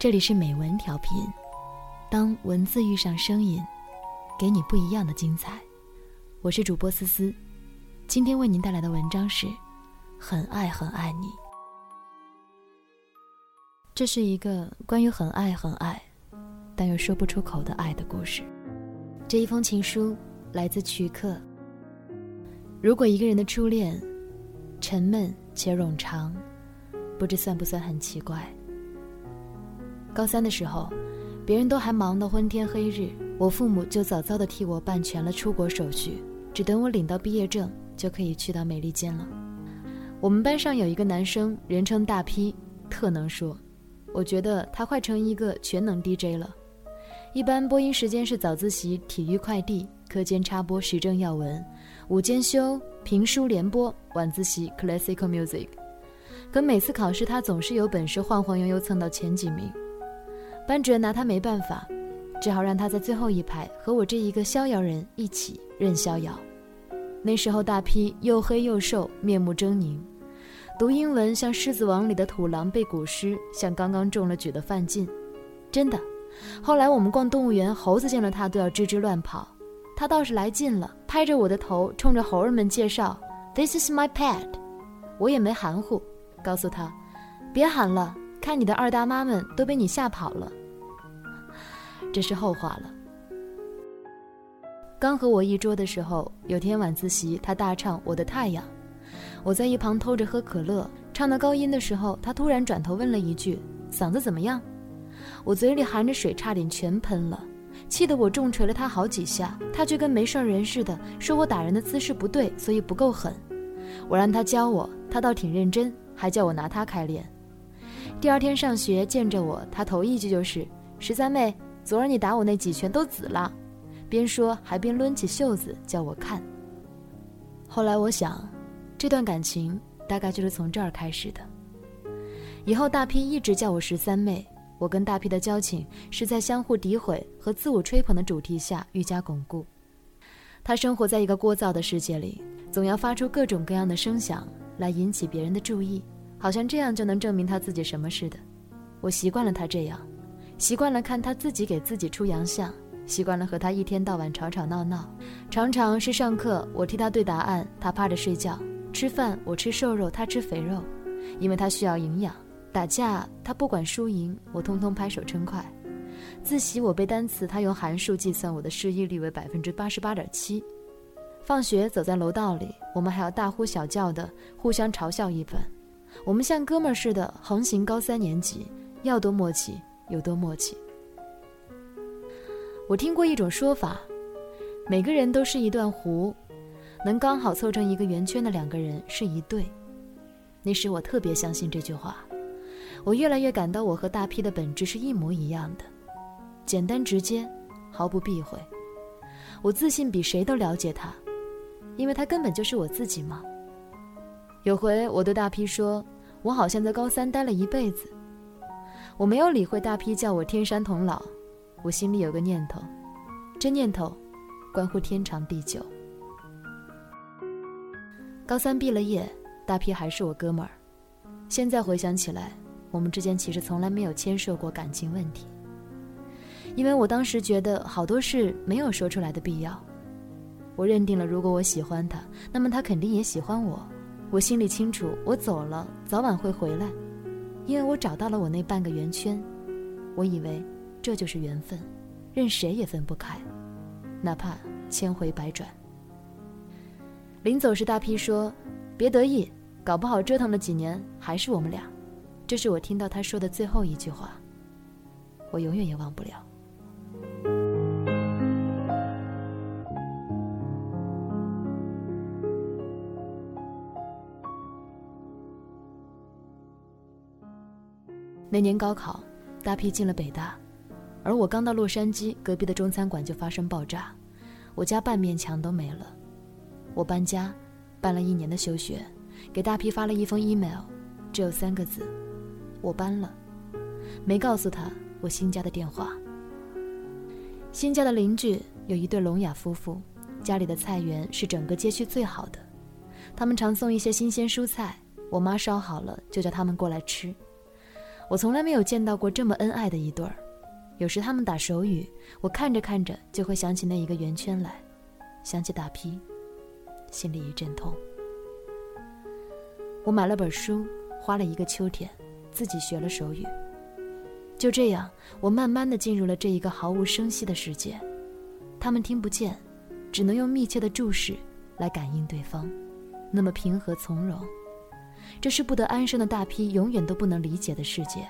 这里是美文调频，当文字遇上声音，给你不一样的精彩。我是主播思思，今天为您带来的文章是《很爱很爱你》。这是一个关于很爱很爱，但又说不出口的爱的故事。这一封情书来自曲克。如果一个人的初恋沉闷且冗长，不知算不算很奇怪？高三的时候，别人都还忙得昏天黑日，我父母就早早的替我办全了出国手续，只等我领到毕业证就可以去到美利坚了。我们班上有一个男生，人称大 P，特能说。我觉得他快成一个全能 DJ 了。一般播音时间是早自习体育快递，课间插播时政要闻，午间休评书联播，晚自习 classical music。可每次考试他总是有本事晃晃悠悠蹭到前几名，班主任拿他没办法，只好让他在最后一排和我这一个逍遥人一起任逍遥。那时候大批又黑又瘦，面目狰狞。读英文像《狮子王》里的土狼背古诗，像刚刚中了举的范进，真的。后来我们逛动物园，猴子见了他都要吱吱乱跑，他倒是来劲了，拍着我的头，冲着猴儿们介绍：“This is my pet。”我也没含糊，告诉他：“别喊了，看你的二大妈们都被你吓跑了。”这是后话了。刚和我一桌的时候，有天晚自习，他大唱《我的太阳》。我在一旁偷着喝可乐，唱到高音的时候，他突然转头问了一句：“嗓子怎么样？”我嘴里含着水，差点全喷了，气得我重锤了他好几下，他却跟没事人似的，说我打人的姿势不对，所以不够狠。我让他教我，他倒挺认真，还叫我拿他开练。第二天上学见着我，他头一句就是：“十三妹，昨儿你打我那几拳都紫了。”边说还边抡起袖子叫我看。后来我想。这段感情大概就是从这儿开始的。以后大 P 一直叫我十三妹，我跟大 P 的交情是在相互诋毁和自我吹捧的主题下愈加巩固。他生活在一个聒噪的世界里，总要发出各种各样的声响来引起别人的注意，好像这样就能证明他自己什么似的。我习惯了他这样，习惯了看他自己给自己出洋相，习惯了和他一天到晚吵吵闹闹，常常是上课我替他对答案，他趴着睡觉。吃饭我吃瘦肉，他吃肥肉，因为他需要营养。打架他不管输赢，我通通拍手称快。自习我背单词，他用函数计算我的失忆率为百分之八十八点七。放学走在楼道里，我们还要大呼小叫的互相嘲笑一番。我们像哥们儿似的横行高三年级，要多默契有多默契。我听过一种说法，每个人都是一段弧。能刚好凑成一个圆圈的两个人是一对，那时我特别相信这句话。我越来越感到我和大 P 的本质是一模一样的，简单直接，毫不避讳。我自信比谁都了解他，因为他根本就是我自己嘛。有回我对大 P 说：“我好像在高三待了一辈子。”我没有理会大 P 叫我天山童姥，我心里有个念头，这念头关乎天长地久。高三毕了业，大 P 还是我哥们儿。现在回想起来，我们之间其实从来没有牵涉过感情问题，因为我当时觉得好多事没有说出来的必要。我认定了，如果我喜欢他，那么他肯定也喜欢我。我心里清楚，我走了早晚会回来，因为我找到了我那半个圆圈。我以为这就是缘分，任谁也分不开，哪怕千回百转。临走时，大 P 说：“别得意，搞不好折腾了几年还是我们俩。”这是我听到他说的最后一句话，我永远也忘不了。那年高考，大 P 进了北大，而我刚到洛杉矶，隔壁的中餐馆就发生爆炸，我家半面墙都没了。我搬家，办了一年的休学，给大 P 发了一封 email，只有三个字：我搬了，没告诉他我新家的电话。新家的邻居有一对聋哑夫妇，家里的菜园是整个街区最好的，他们常送一些新鲜蔬菜，我妈烧好了就叫他们过来吃。我从来没有见到过这么恩爱的一对儿。有时他们打手语，我看着看着就会想起那一个圆圈来，想起打批，心里一阵痛。我买了本书，花了一个秋天，自己学了手语。就这样，我慢慢的进入了这一个毫无声息的世界。他们听不见，只能用密切的注视来感应对方，那么平和从容。这是不得安生的大批永远都不能理解的世界。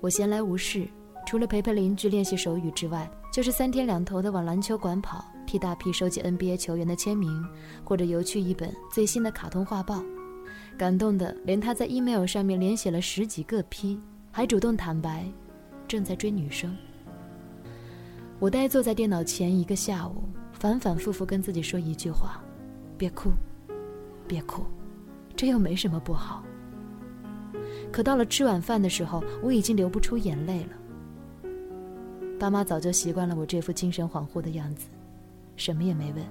我闲来无事，除了陪陪邻居练习手语之外，就是三天两头的往篮球馆跑，替大批收集 NBA 球员的签名，或者邮去一本最新的卡通画报。感动的连他在 email 上面连写了十几个 P，还主动坦白，正在追女生。我呆坐在电脑前一个下午，反反复复跟自己说一句话：别哭，别哭，这又没什么不好。可到了吃晚饭的时候，我已经流不出眼泪了。爸妈早就习惯了我这副精神恍惚的样子，什么也没问。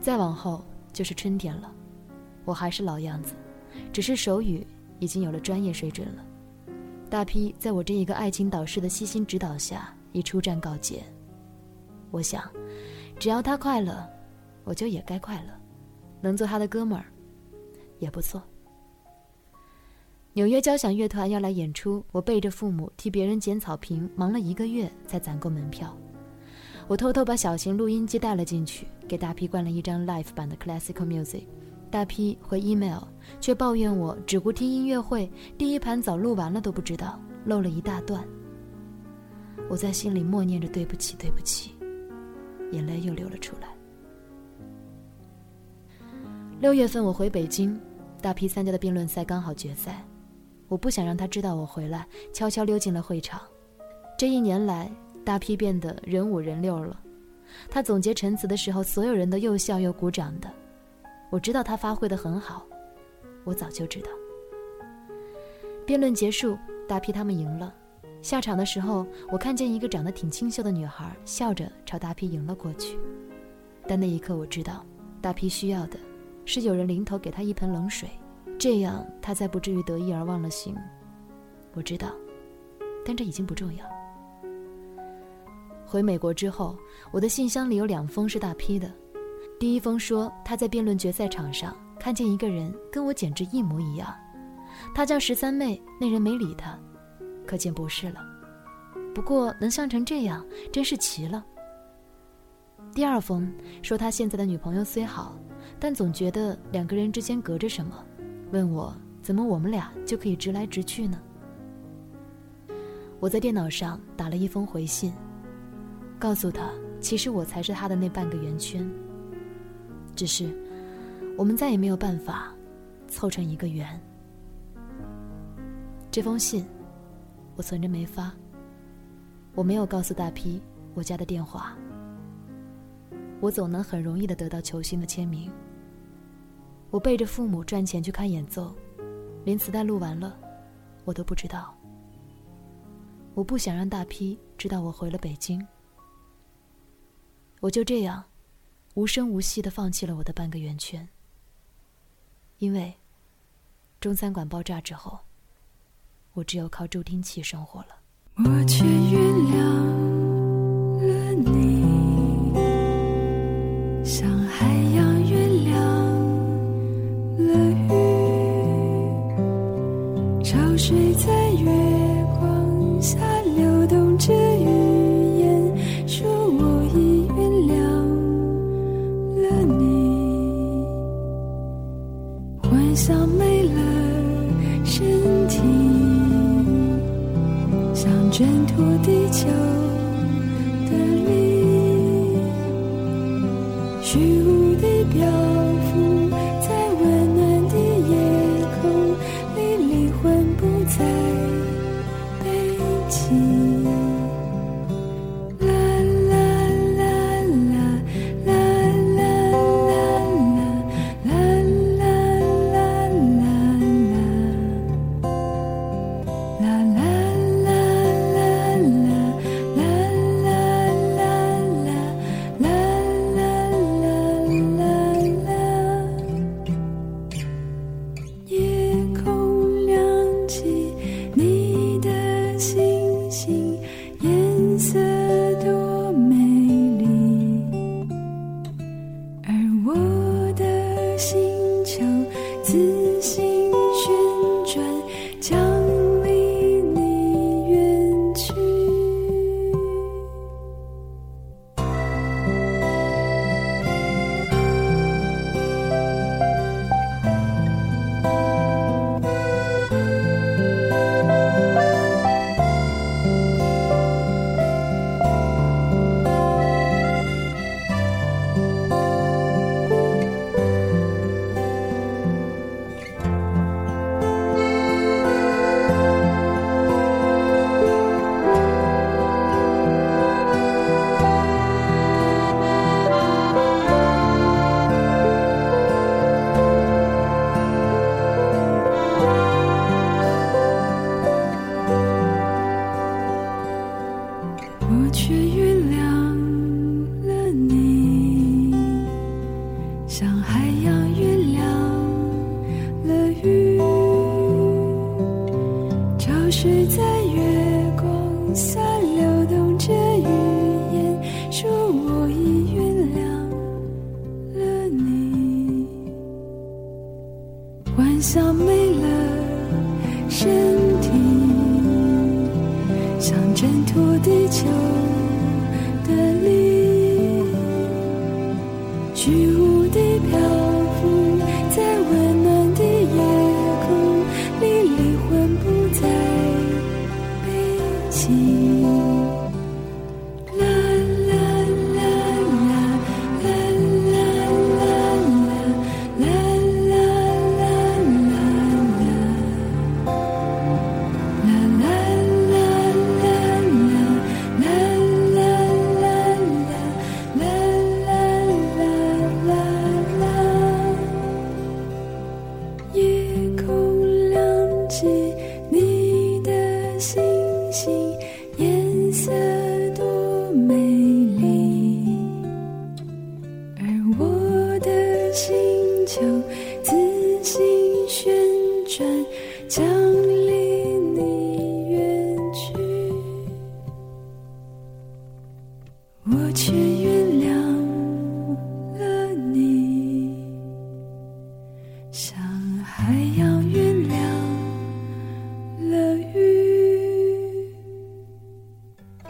再往后就是春天了，我还是老样子，只是手语已经有了专业水准了。大批在我这一个爱情导师的悉心指导下，已出战告捷。我想，只要他快乐，我就也该快乐，能做他的哥们儿，也不错。纽约交响乐团要来演出，我背着父母替别人捡草坪，忙了一个月才攒够门票。我偷偷把小型录音机带了进去，给大批灌了一张 live 版的 classical music。大批回 email，却抱怨我只顾听音乐会，第一盘早录完了都不知道，漏了一大段。我在心里默念着对不起，对不起，眼泪又流了出来。六月份我回北京，大批参加的辩论赛刚好决赛。我不想让他知道我回来，悄悄溜进了会场。这一年来，大批变得人五人六了。他总结陈词的时候，所有人都又笑又鼓掌的。我知道他发挥的很好，我早就知道。辩论结束，大批他们赢了。下场的时候，我看见一个长得挺清秀的女孩笑着朝大批迎了过去。但那一刻，我知道，大批需要的，是有人临头给他一盆冷水。这样，他才不至于得意而忘了形。我知道，但这已经不重要。回美国之后，我的信箱里有两封是大批的。第一封说他在辩论决赛场上看见一个人跟我简直一模一样，他叫十三妹，那人没理他，可见不是了。不过能像成这样，真是奇了。第二封说他现在的女朋友虽好，但总觉得两个人之间隔着什么。问我怎么我们俩就可以直来直去呢？我在电脑上打了一封回信，告诉他，其实我才是他的那半个圆圈。只是，我们再也没有办法凑成一个圆。这封信，我存着没发。我没有告诉大批我家的电话。我总能很容易的得到球星的签名。我背着父母赚钱去看演奏，连磁带录完了，我都不知道。我不想让大批知道我回了北京。我就这样，无声无息的放弃了我的半个圆圈。因为，中餐馆爆炸之后，我只有靠助听器生活了。我却原谅了你，像海洋原谅了。潮。水在月光下流动着语言，说我已原谅了你。幻想没了挣脱地球。下眉来。了雨，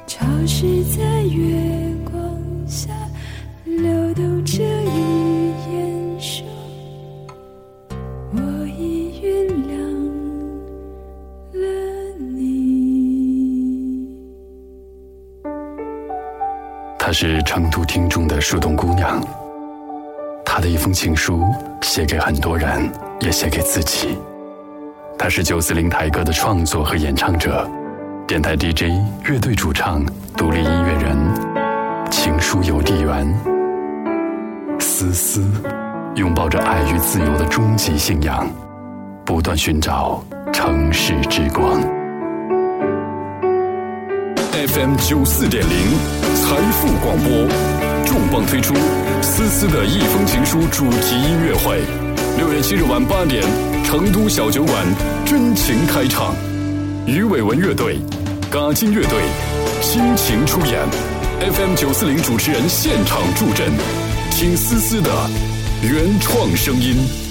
潮湿在月光下流动着语言说。我已原谅了你。她是成都听众的树洞姑娘，她的一封情书写给很多人，也写给自己。他是九四零台歌的创作和演唱者，电台 DJ、乐队主唱、独立音乐人，情书邮递员。思思拥抱着爱与自由的终极信仰，不断寻找城市之光。FM 九四点零财富广播重磅推出思思的一封情书主题音乐会，六月七日晚八点，成都小酒馆真情开场，鱼尾纹乐队、嘎金乐队倾情出演，FM 九四零主持人现场助阵，听思思的原创声音。